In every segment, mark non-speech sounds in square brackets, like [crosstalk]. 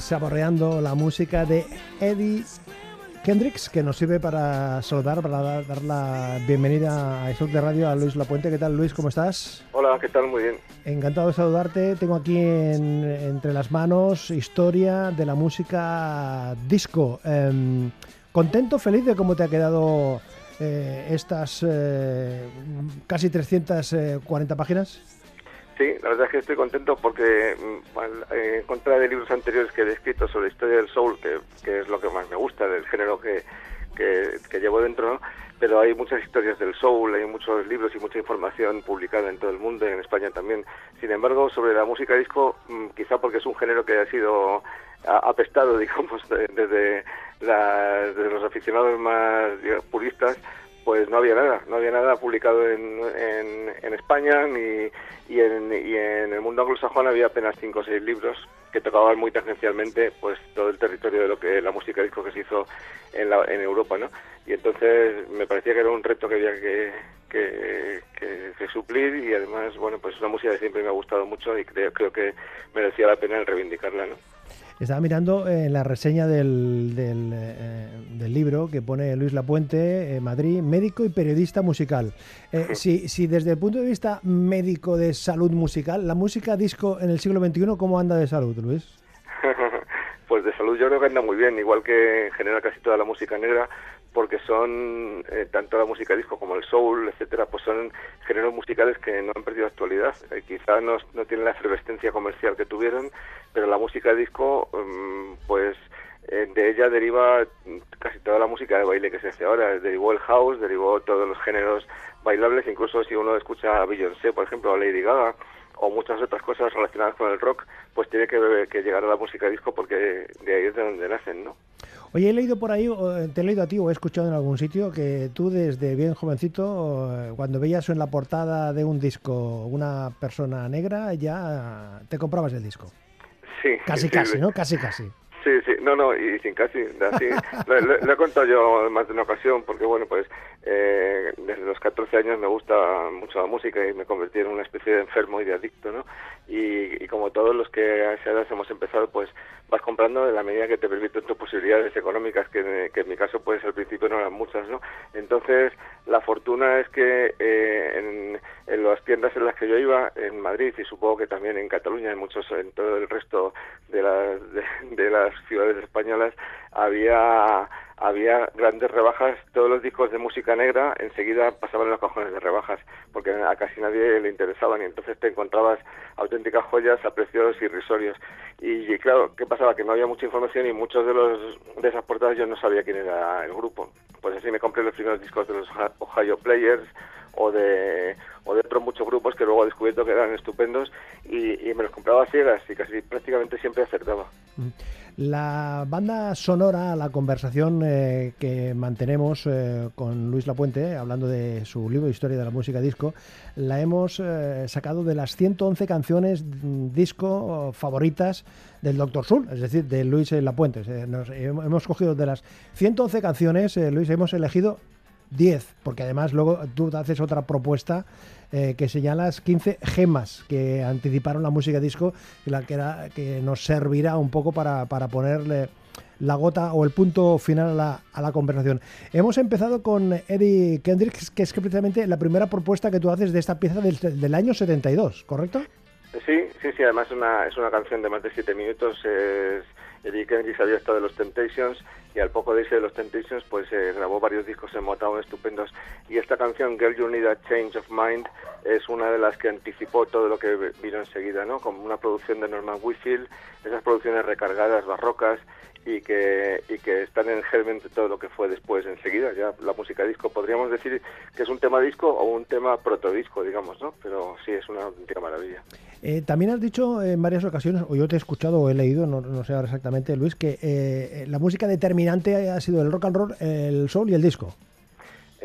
Saboreando la música de Eddie Kendricks, que nos sirve para saludar, para dar la bienvenida a Isur de Radio a Luis Lapuente. ¿Qué tal, Luis? ¿Cómo estás? Hola, ¿qué tal? Muy bien. Encantado de saludarte. Tengo aquí entre las manos historia de la música disco. Em, ¿Contento, feliz de cómo te ha quedado eh, estas eh, casi 340 páginas? Sí, la verdad es que estoy contento porque mm, en contra de libros anteriores que he escrito sobre la historia del soul, que, es lo que más me gusta, del género que, que, llevo dentro, pero hay muchas historias del soul, hay muchos libros y mucha información publicada en todo el mundo y en España también. Sin embargo, sobre la música disco, mm, quizá porque es un género que ha sido apestado, [laughs] digamos, desde, desde los aficionados más puristas, pues no había nada, no había nada publicado en, en, España ni, y, en, y en el mundo anglosajón había apenas cinco o seis libros que tocaban muy tangencialmente pues todo el territorio de lo que la música disco que se hizo en, la, en Europa, ¿no? Y entonces me parecía que era un reto que había que, que, que, suplir y además, bueno, pues es una música que siempre me ha gustado mucho y creo, creo que merecía la pena el reivindicarla, ¿no? Estaba mirando en la reseña del, del, eh, del, libro que pone Luis Lapuente, eh, Madrid, médico y periodista musical. Eh, si, si, desde el punto de vista médico de salud musical, la música disco en el siglo XXI, ¿cómo anda de salud, Luis? [laughs] pues de salud yo creo que anda muy bien, igual que en general casi toda la música negra, porque son eh, tanto la música disco como el soul, etcétera, pues son géneros musicales que no han perdido actualidad. Eh, quizá no, no, tienen la efervescencia comercial que tuvieron, pero la música disco, mm, pues eh, de ella deriva casi toda la música de baile que se hace ahora. Derivó el house, derivó todos los géneros bailables, incluso si uno escucha a Beyoncé, por ejemplo, a Lady Gaga, o muchas otras cosas relacionadas con el rock, pues tiene que, que llegar a la música disco porque de ahí es de donde nacen, ¿no? Oye, he leído por ahí, te he leído a ti o he escuchado en algún sitio que tú desde bien jovencito, eh, cuando veías en la portada de un disco una persona negra, ya te comprabas el disco. Sí. Casi, casi, ¿no? Casi, casi. Sí, sí, no, no, y sin casi, así, [laughs] lo, he contado yo más de una ocasión, porque bueno, pues eh, desde los 14 años me gusta mucho la música y me convertí en una especie de enfermo y de adicto, ¿no? Y, como todos los que a esa edad hemos empezado, pues vas comprando en la medida que te permiten tus posibilidades económicas, que, en mi caso pues al principio no eran muchas, ¿no? Entonces, la fortuna es que eh, en, las tiendas en las que yo iba, en Madrid y supongo que también en Cataluña, en muchos, en todo el resto de las, de las ciudades españolas, había había grandes rebajas, todos los discos de música negra enseguida pasaban en los cajones de rebajas, porque a casi nadie le interesaban y entonces te encontrabas auténticas joyas a precios irrisorios. Y, claro, ¿qué pasaba? Que no había mucha información y muchos de los de esas portadas yo no sabía quién era el grupo. Pues así me compré los primeros discos de los Ohio Players o de, o de otros muchos grupos que luego he descubierto que eran estupendos y, me los compraba ciegas y casi prácticamente siempre acertaba. Mm. La banda sonora, la conversación eh, que mantenemos eh, con Luis Lapuente, hablando de su libro Historia de la Música Disco, la hemos eh, sacado de las 111 canciones mm, disco favoritas del Doctor Sul, es decir, de Luis Lapuente. hemos cogido de las 111 canciones, Luis, hemos elegido 10, porque además luego tú haces otra propuesta eh, que señalas 15 gemas que anticiparon la música disco la que, era, que nos servirá un poco para, para ponerle la gota o el punto final a la, a la conversación. Hemos empezado con Eddie Kendricks, que es que precisamente la primera propuesta que tú haces de esta pieza del, del año 72, ¿correcto? Sí, sí, sí, además es una, es una canción de más de siete minutos. Es, Eddie Kendricks había estado de los Temptations y al poco de irse de los Temptations pues eh, grabó varios discos en Motown estupendos y esta canción Girl You Need a Change of Mind es una de las que anticipó todo lo que vino enseguida, ¿no? Como una producción de Norman Whitfield, esas producciones recargadas, barrocas y que, y que están en germen de todo lo que fue después, enseguida, ya la música disco. Podríamos decir que es un tema disco o un tema protodisco, digamos, ¿no? Pero sí, es una auténtica maravilla. Eh, también has dicho en varias ocasiones, o yo te he escuchado o he leído, no, no sé ahora exactamente, Luis, que eh, la música determinante ha sido el rock and roll, el soul y el disco.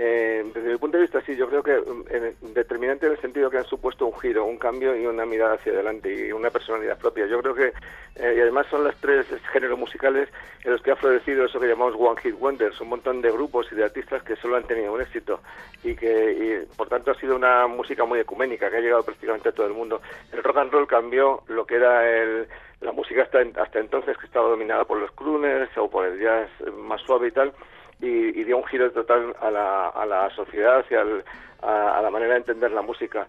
Eh, desde mi punto de vista, sí, yo creo que mm, determinante en el sentido que han supuesto un giro, un cambio y una mirada hacia adelante y una personalidad propia. Yo creo que, eh, y además son los tres géneros musicales en los que ha florecido eso que llamamos One Hit Wonders, un montón de grupos y de artistas que solo han tenido un éxito y que, y, por tanto, ha sido una música muy ecuménica que ha llegado prácticamente a todo el mundo. El rock and roll cambió lo que era el la música hasta, hasta entonces que estaba dominada por los crooners o por el jazz más suave y tal, y, dio un giro total a la, a la sociedad y al, a, la manera de entender la música.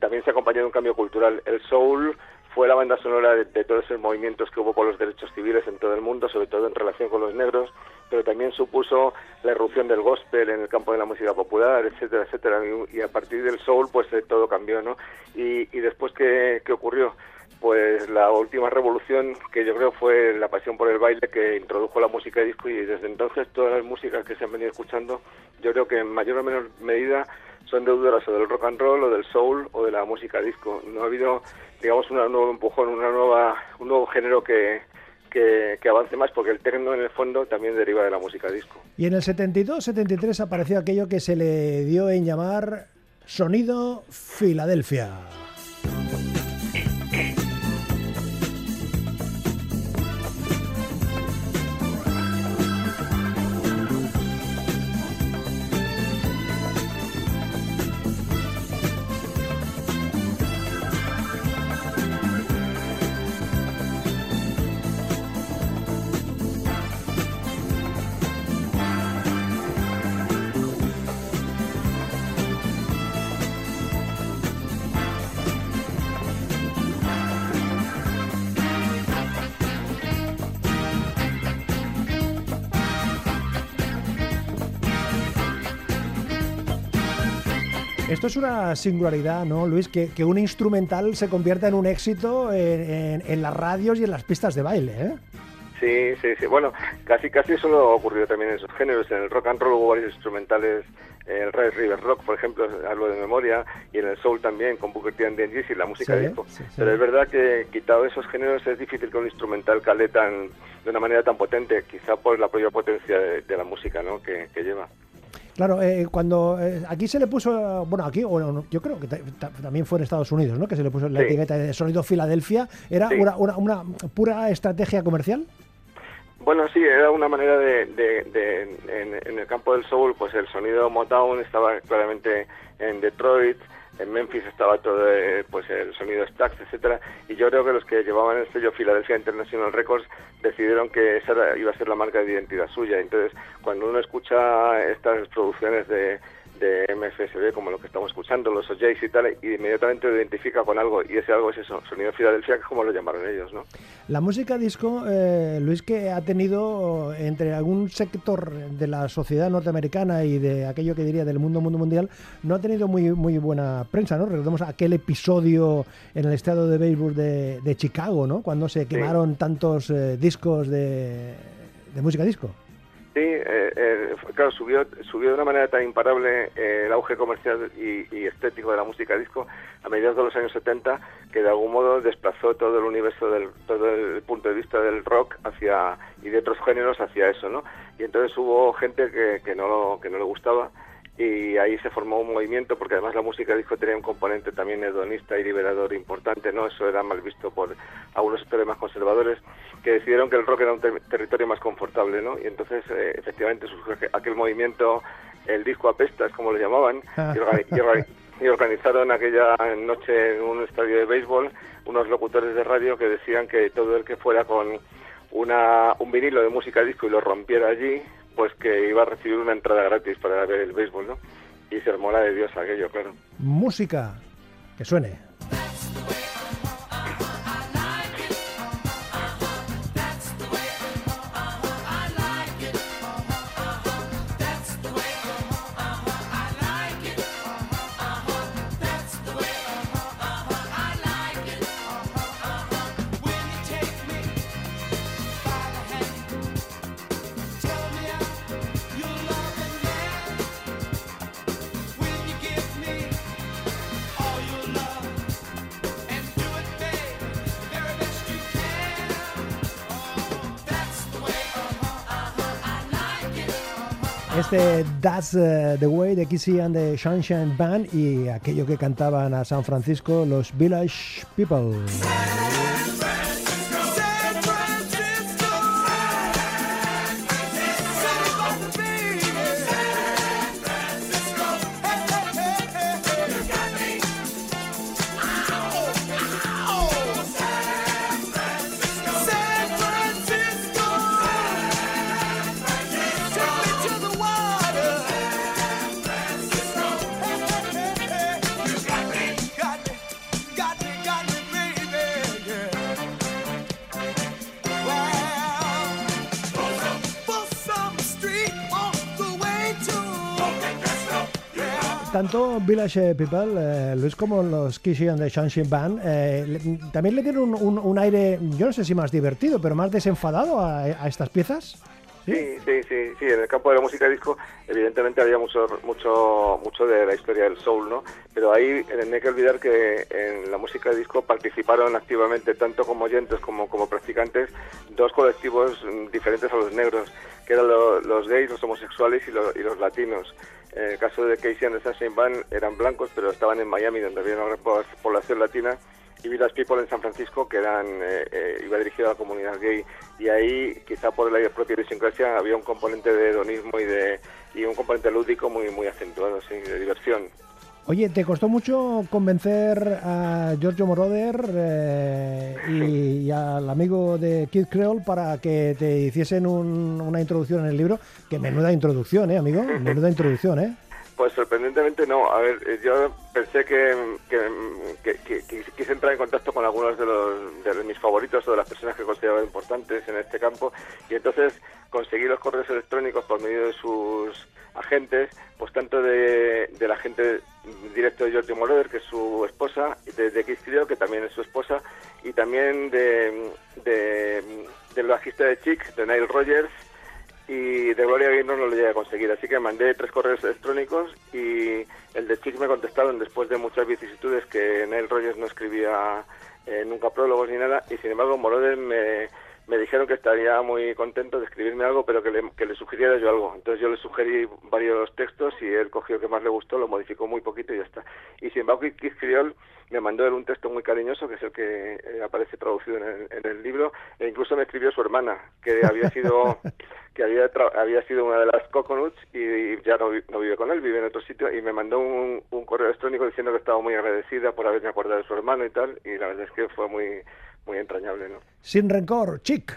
también se acompañó de un cambio cultural. El soul fue la banda sonora de, todos esos movimientos que hubo con los derechos civiles en todo el mundo, sobre todo en relación con los negros, pero también supuso la irrupción del gospel en el campo de la música popular, etcétera, etcétera. Y, a partir del soul, pues eh, todo cambió, ¿no? Y, y después, ¿qué, ¿qué ocurrió? Pues la última revolución que yo creo fue la pasión por el baile que introdujo la música disco y desde entonces todas las músicas que se han venido escuchando yo creo que en mayor o menor medida son deudoras o del rock and roll o del soul o de la música disco. No ha habido, digamos, un nuevo empujón, una nueva, un nuevo género que, que, que, avance más, porque el techno en el fondo también deriva de la música disco. Y en el 72-73 apareció aquello que se le dio en llamar Sonido Filadelfia. Esto es una singularidad, ¿no, Luis? Que, que un instrumental se convierta en un éxito en, en, las radios y en las pistas de baile, ¿eh? Sí, sí, sí. Bueno, casi casi eso lo ha ocurrido también en esos géneros. En el rock and roll hubo varios instrumentales, en el Red River Rock, por ejemplo, hablo de memoria, y en el soul también, con Booker T and the y la música de disco. Sí, sí. Pero es verdad que quitado esos géneros es difícil que un instrumental cale tan, de una manera tan potente, quizá por la propia potencia de, de la música ¿no? que, que lleva. Claro, eh, cuando eh, aquí se le puso, bueno, aquí, bueno, yo creo que también fue en Estados Unidos, ¿no? Que se le puso la sí. etiqueta de sonido Filadelfia. ¿Era sí. una, una, una, pura estrategia comercial? Bueno, sí, era una manera de, de, de en, en, el campo del soul, pues el sonido Motown estaba claramente en Detroit, en Memphis estaba todo eh, pues el sonido Stax, etcétera, y yo creo que los que llevaban el sello Philadelphia International Records decidieron que esa iba a ser la marca de identidad suya. Entonces, cuando uno escucha estas producciones de de MFSB como lo que estamos escuchando, los OJs y tal, y inmediatamente lo identifica con algo, y ese algo es eso, sonido Filadelfia, que es como lo llamaron ellos, ¿no? La música disco, eh, Luis, que ha tenido entre algún sector de la sociedad norteamericana y de aquello que diría del mundo, mundo mundial, no ha tenido muy, muy buena prensa, ¿no? Recordemos aquel episodio en el estado de béisbol de, de Chicago, ¿no? Cuando se quemaron sí. tantos eh, discos de, de música disco. Sí, eh, eh, claro, subió, subió de una manera tan imparable eh, el auge comercial y, y, estético de la música disco a mediados de los años 70 que de algún modo desplazó todo el universo del todo el punto de vista del rock hacia y de otros géneros hacia eso, ¿no? Y entonces hubo gente que, que no que no le gustaba y ahí se formó un movimiento porque además la música disco tenía un componente también hedonista y liberador importante, ¿no? Eso era mal visto por algunos sectores más conservadores que decidieron que el rock era un ter territorio más confortable, ¿no? Y entonces eh, efectivamente surgió aquel movimiento, el disco apesta, es como lo llamaban, y, organi y, organi y organizaron aquella noche en un estadio de béisbol unos locutores de radio que decían que todo el que fuera con una, un vinilo de música disco y lo rompiera allí, pues que iba a recibir una entrada gratis para ver el béisbol, ¿no? Y se armó la de Dios aquello, claro. Música, que suene. Este That's uh, the Way de Kissy and the Sunshine Band y aquello que cantaban a San Francisco los Village People. Tanto Village People, eh, Luis, como los Kissy and the Sunshine Band, eh, también le tienen un, aire, yo no sé si más divertido, pero más desenfadado a, estas piezas. ¿Sí? ¿Sí? sí, sí, En el campo de la música disco, evidentemente había mucho, mucho, mucho de la historia del soul, ¿no? Pero ahí no hay que olvidar que en la música disco participaron activamente, tanto como oyentes como como practicantes, dos colectivos mm, diferentes a los negros, que eran los gays, los homosexuales y, y los latinos. En el caso de Casey and the Sunshine Band eran blancos, pero estaban en Miami, donde había una población latina, y Village People en San Francisco, que eran eh, eh, iba dirigido a la comunidad gay. Y ahí, quizá por la propia idiosincrasia, había un componente de hedonismo y, de, y un componente lúdico muy, muy acentuado, sí, de diversión. Oye, ¿te costó mucho convencer a Giorgio Moroder eh, y, al amigo de Kid Creole para que te hiciesen una introducción en el libro? Que menuda introducción, ¿eh, amigo? Menuda introducción, ¿eh? Pues sorprendentemente no. A ver, eh, yo pensé que, quise entrar en contacto con algunos de, los, de mis favoritos o de las personas que consideraba importantes en este campo y entonces conseguí los correos electrónicos por medio de sus agentes, pues tanto de, del agente directo de George Moroder, que es su esposa, de, de que también es su esposa, y también de, de del bajista de Chic, de Nile Rogers, y de Gloria Gaynor no lo llegué a conseguir, así que mandé tres correos electrónicos y el de Chic me contestaron después de muchas vicisitudes que Neil Rogers no escribía eh, nunca prólogos ni nada, y sin embargo Moroder me me dijeron que estaría muy contento de escribirme algo, pero que le, que le sugiriera yo algo. Entonces yo le sugerí varios textos y él cogió el que más le gustó, lo modificó muy poquito y ya está. Y sin embargo, Keith Criol me mandó él un texto muy cariñoso, que es el que eh, aparece traducido en el, en el, libro, e incluso me escribió su hermana, que había sido [laughs] que había, había sido una de las Coconuts y, ya no, no, vive con él, vive en otro sitio, y me mandó un, un correo electrónico diciendo que estaba muy agradecida por haberme acordado de su hermano y tal, y la verdad es que fue muy muy entrañable, ¿no? Sin rencor, chic.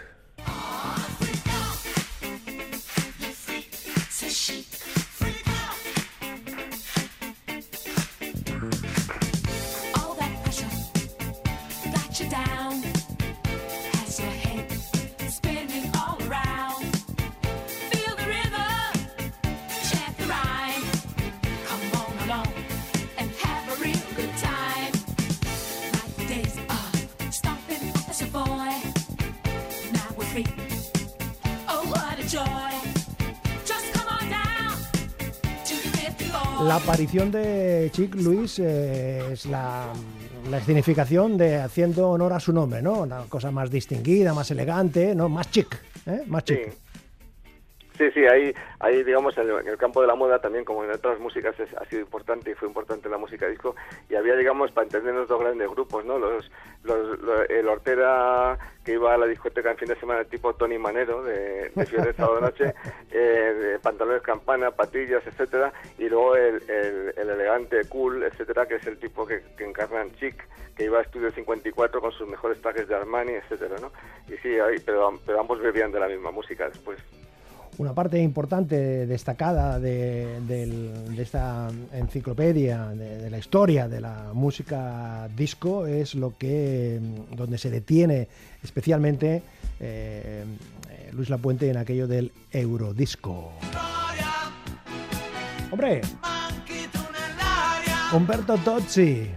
La aparición de Chic Luis eh, es la, la escenificación de haciendo honor a su nombre, ¿no? Una cosa más distinguida, más elegante, ¿no? Más chic, ¿eh? Más chic. Sí, ahí, ahí digamos, en el, campo de la moda también, como en otras músicas, ha sido importante y fue importante la música disco. Y había, digamos, para entendernos dos grandes grupos, ¿no? Los, los, el Hortera que iba a la discoteca en fin de semana, tipo Tony Manero, de, de Fiore Sábado Noche, [laughs] eh, de pantalones campana, patillas, etcétera, y luego el, el, elegante, cool, etcétera, que es el tipo que, que encarnan Chic, que iba a Estudio 54 con sus mejores trajes de Armani, etcétera, ¿no? Y sí, ahí, pero, pero ambos bebían de la misma música después. Una parte importante, destacada de, esta enciclopedia, de, la historia de la música disco, es lo que donde se detiene especialmente eh, Luis Lapuente en aquello del eurodisco. ¡Hombre! Humberto Tozzi.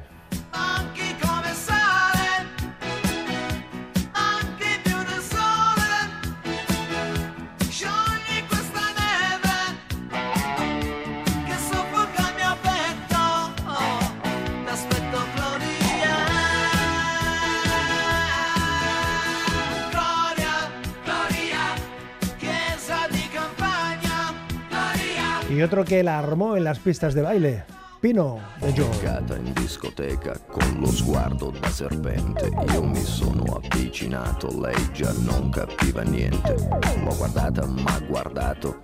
Y otro che la armò en las pistas de baile. Pino De Giorgata in discoteca con lo sguardo da serpente. Io mi sono avvicinato, lei già non capiva niente. L'ho guardata, ma guardato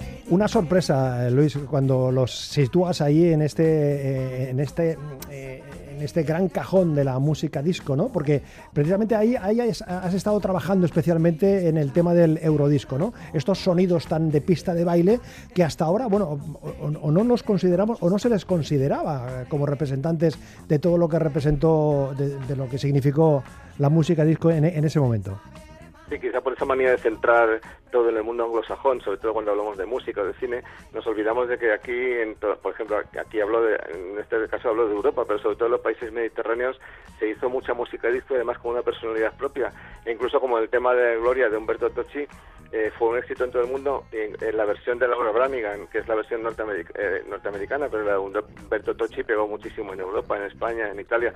Una sorpresa, Luis, cuando los sitúas ahí en este, eh, en este, eh, en este gran cajón de la música disco, ¿no? Porque precisamente ahí, has, estado trabajando especialmente en el tema del eurodisco, ¿no? Estos sonidos tan de pista de baile que hasta ahora, bueno, o, no nos consideramos o no se les consideraba como representantes de todo lo que representó, de, lo que significó la música disco en ese momento. Sí, quizá por esa manía de centrar todo en el mundo anglosajón, sobre todo cuando hablamos de música o de cine, nos olvidamos de que aquí, en por ejemplo, aquí hablo de, en este caso hablo de Europa, pero sobre todo en los países mediterráneos se hizo mucha música disco, además con una personalidad propia, e incluso como el tema de Gloria de Humberto Tocci, eh, fue un éxito en todo el mundo en, la versión de Laura Branigan, que es la versión eh, norteamericana, pero la de Humberto Tocci pegó muchísimo en Europa, en España, en Italia.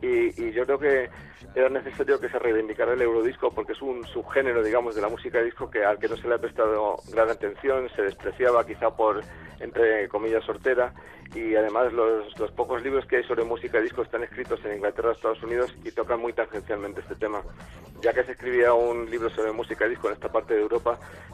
Y, y yo creo que era necesario que se reivindicara el eurodisco porque es un subgénero, digamos, de la música disco que al que no se le ha prestado gran atención, se despreciaba quizá por, entre comillas, sortera y además los, los pocos libros que hay sobre música disco están escritos en Inglaterra, Estados Unidos y tocan muy tangencialmente este tema. Ya que se escribía un libro sobre música disco en esta parte de Europa,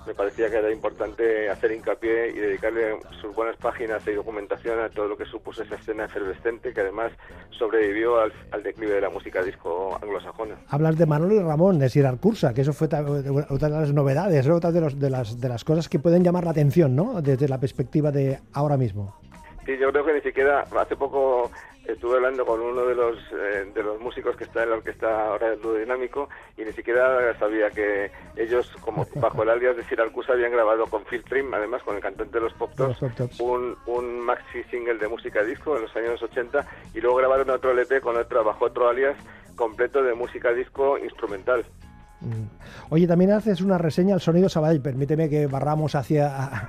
me parecía que era importante hacer hincapié y dedicarle sus buenas páginas y documentación a todo lo que supuso esa escena efervescente que además sobrevivió al, declive de la música disco anglosajona. Hablas de Manolo y Ramón, de Sirar Cursa, que eso fue otra de las novedades, otra de, las, de las cosas que pueden llamar la atención, ¿no? Desde la perspectiva de ahora mismo. Sí, yo creo que ni siquiera hace poco estuve hablando con uno de los eh, de los músicos que está en la orquesta ahora del dinámico y ni siquiera sabía que ellos como bajo el alias de Siracusa habían grabado con Phil Trim además con el cantante de los Pop Tops un, un maxi single de música disco en los años 80 y luego grabaron otro LP con otro bajo otro alias completo de música disco instrumental. Oye, también haces una reseña al sonido Sabadell. Permíteme que barramos hacia,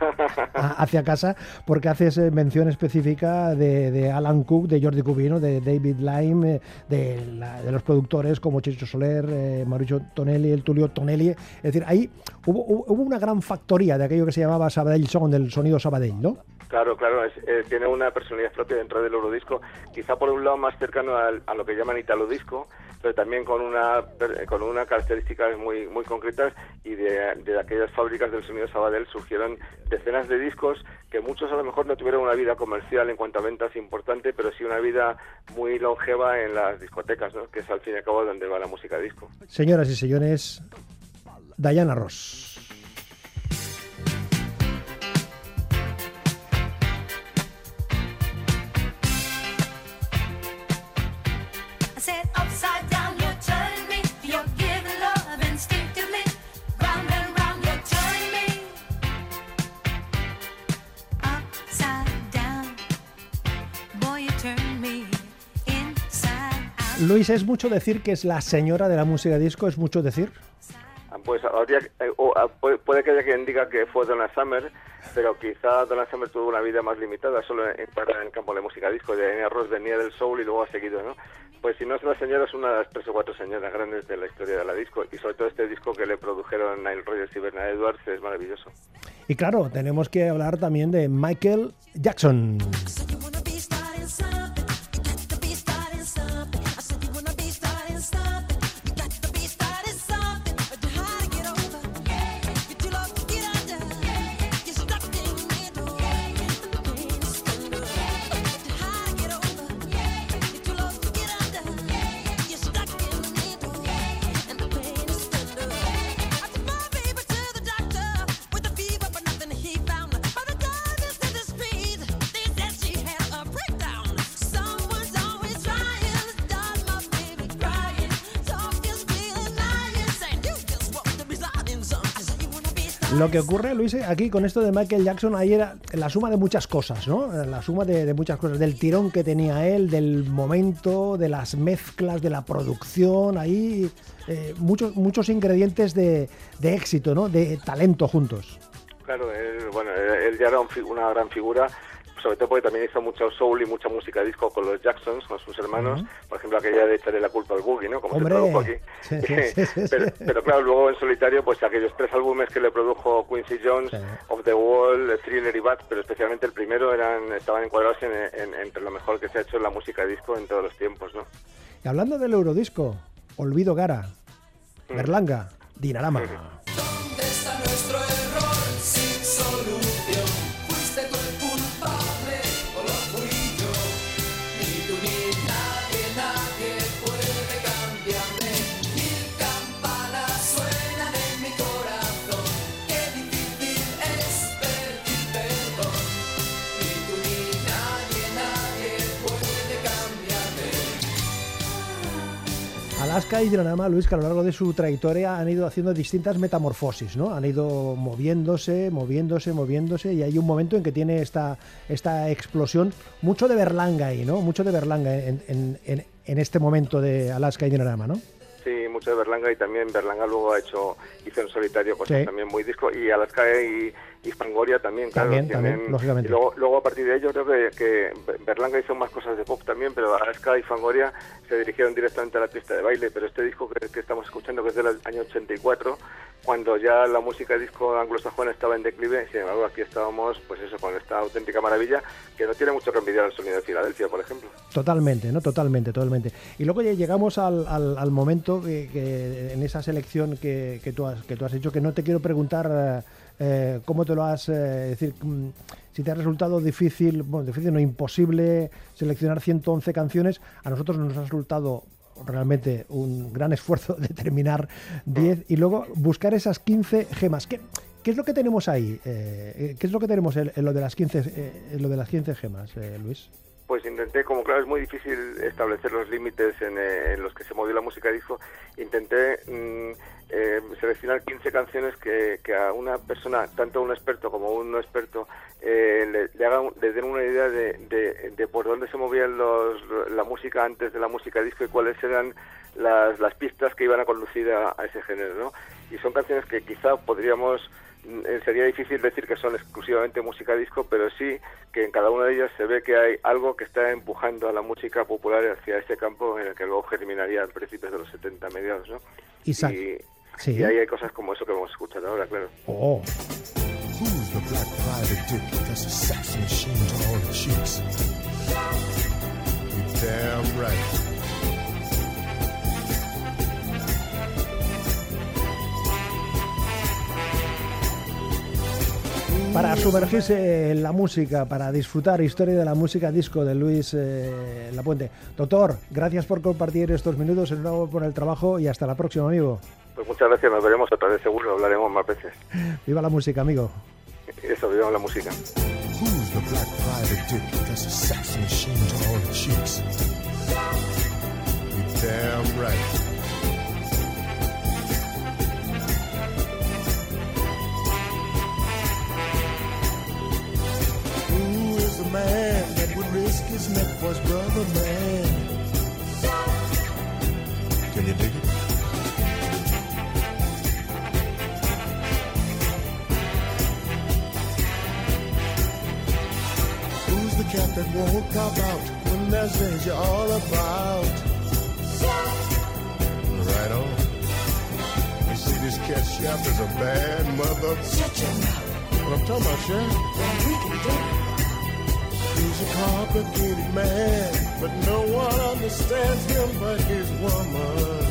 hacia casa, porque haces eh, mención específica de, Alan Cook, de Jordi Cubino, de David Lime, eh, de, los productores como Chicho Soler, eh, Mauricio Tonelli, el Tulio Tonelli. Es decir, ahí hubo, hubo, una gran factoría de aquello que se llamaba Sabadell Sound, del sonido Sabadell, ¿no? Claro, claro, tiene una personalidad propia dentro del Eurodisco, quizá por un lado más cercano a, lo que llaman Italo Disco, pero también con una con una características muy muy concretas y de, de aquellas fábricas del sonido Sabadell surgieron decenas de discos que muchos a lo mejor no tuvieron una vida comercial en cuanto a ventas importante, pero sí una vida muy longeva en las discotecas, ¿no? que es al fin y al cabo donde va la música disco. Señoras y señores, Diana Ross. Luis, ¿es mucho decir que es la señora de la música disco? ¿Es mucho decir? Ah, Pues habría- eh, o, ah, puede, que haya quien diga que fue Donna Summer, pero quizá Donna Summer tuvo una vida más limitada, solo en, en el campo de música disco. De Ross venía del soul y luego ha seguido, ¿no? Pues si no es la señora, es una de las tres o cuatro señoras grandes de la historia de la disco. Y sobre todo este disco que le produjeron Nile Rodgers y Bernard Edwards es maravilloso. Y claro, tenemos que hablar también de Michael Jackson. Lo que ocurre, Luis, aquí con esto de Michael Jackson, ahí era la suma de muchas cosas, ¿no? La suma de, muchas cosas, del tirón que tenía él, del momento, de las mezclas, de la producción, ahí eh, muchos, muchos ingredientes de, éxito, ¿no? De talento juntos. Claro, él, bueno, él ya era una gran figura, sobre todo porque también hizo mucho soul y mucha música disco con los Jacksons, con sus hermanos. Por ejemplo, aquella de echarle la culpa al boogie, ¿no? Como Hombre. se produjo aquí. Sí, sí, [laughs] sí, sí, pero, claro, luego en solitario, pues aquellos tres álbumes que le produjo Quincy Jones. Of the Wall, Thriller y Bad, pero especialmente el primero, eran estaban encuadrados en, en- entre lo mejor que se ha hecho en la música disco en todos los tiempos, ¿no? Y hablando del Eurodisco, Olvido Gara, Berlanga, Dinarama. Alaska y Dinarama, Luis, que a lo largo de su trayectoria han ido haciendo distintas metamorfosis, ¿no? Han ido moviéndose, moviéndose, moviéndose, y hay un momento en que tiene esta, esta explosión, mucho de Berlanga ahí, ¿no? Mucho de Berlanga en, en- en- en este momento de Alaska y Dinarama, ¿no? Sí, mucho de Berlanga y también Berlanga luego ha hecho, hizo en solitario cosas Sí. también muy disco y Alaska y, y Fangoria también, claro. También, también, lógicamente. Y luego, luego a partir de ello creo que, que Berlanga hizo más cosas de pop también, pero Alaska y Fangoria se dirigieron directamente a la pista de baile, pero este disco que, que estamos escuchando que es del año 84, cuando ya la música disco anglosajona estaba en declive, sin embargo aquí estábamos pues eso con esta auténtica maravilla que no tiene mucho que envidiar al sonido de Filadelfia, por ejemplo. Totalmente, ¿no? Totalmente, totalmente. Y luego ya llegamos al, al- al momento que, que en esa selección que, que tú has, que tú has hecho, que no te quiero preguntar eh, eh, cómo te lo has, eh, decir, mm, si te ha resultado difícil, bueno, difícil no, imposible seleccionar 111 canciones, a nosotros nos ha resultado realmente un gran esfuerzo [laughs] determinar 10 y luego buscar esas 15 gemas. ¿Qué, qué es lo que tenemos ahí? Eh, ¿Qué es lo que tenemos en, lo de las 15, eh, en lo de las 15 gemas, eh, Luis? Pues intenté, como claro es muy difícil establecer los límites en, eh, en los que se movió la música disco, intenté mm, eh, seleccionar 15 canciones que, que a una persona, tanto un experto como un no experto, eh, le, le hagan, le den una idea de, de, de por dónde se movía los, la música antes de la música disco y cuáles eran las, las pistas que iban a conducir a, a ese género, ¿no? Y son canciones que quizá podríamos sería difícil decir que son exclusivamente música disco, pero sí que en cada una de ellas se ve que hay algo que está empujando a la música popular hacia ese campo en el que luego germinaría a principios de los 70 mediados, ¿no? Isaac. Y, Sí. y ahí hay cosas como eso que vamos a escuchar ahora, claro. Oh. Who's the black private dick that's a sex machine to all the chicks? You're damn right. Para sumergirse en la música, para disfrutar historia de la música disco de Luis eh, Lapuente. Doctor, gracias por compartir estos minutos, enhorabuena por el trabajo y hasta la próxima, amigo. Pues muchas gracias, nos veremos otra vez seguro, hablaremos más veces. Viva la música, amigo. Eso, vivamos la música. Who's the risk his neck for his brother man? You dig it? Who's the cat that won't cop out when there's you're all about? Right on. You see, this cat chef is a bad mother. Shut your mouth. What I'm talking about? Then we can do it. He's a complicated man, but no one understands him but his woman.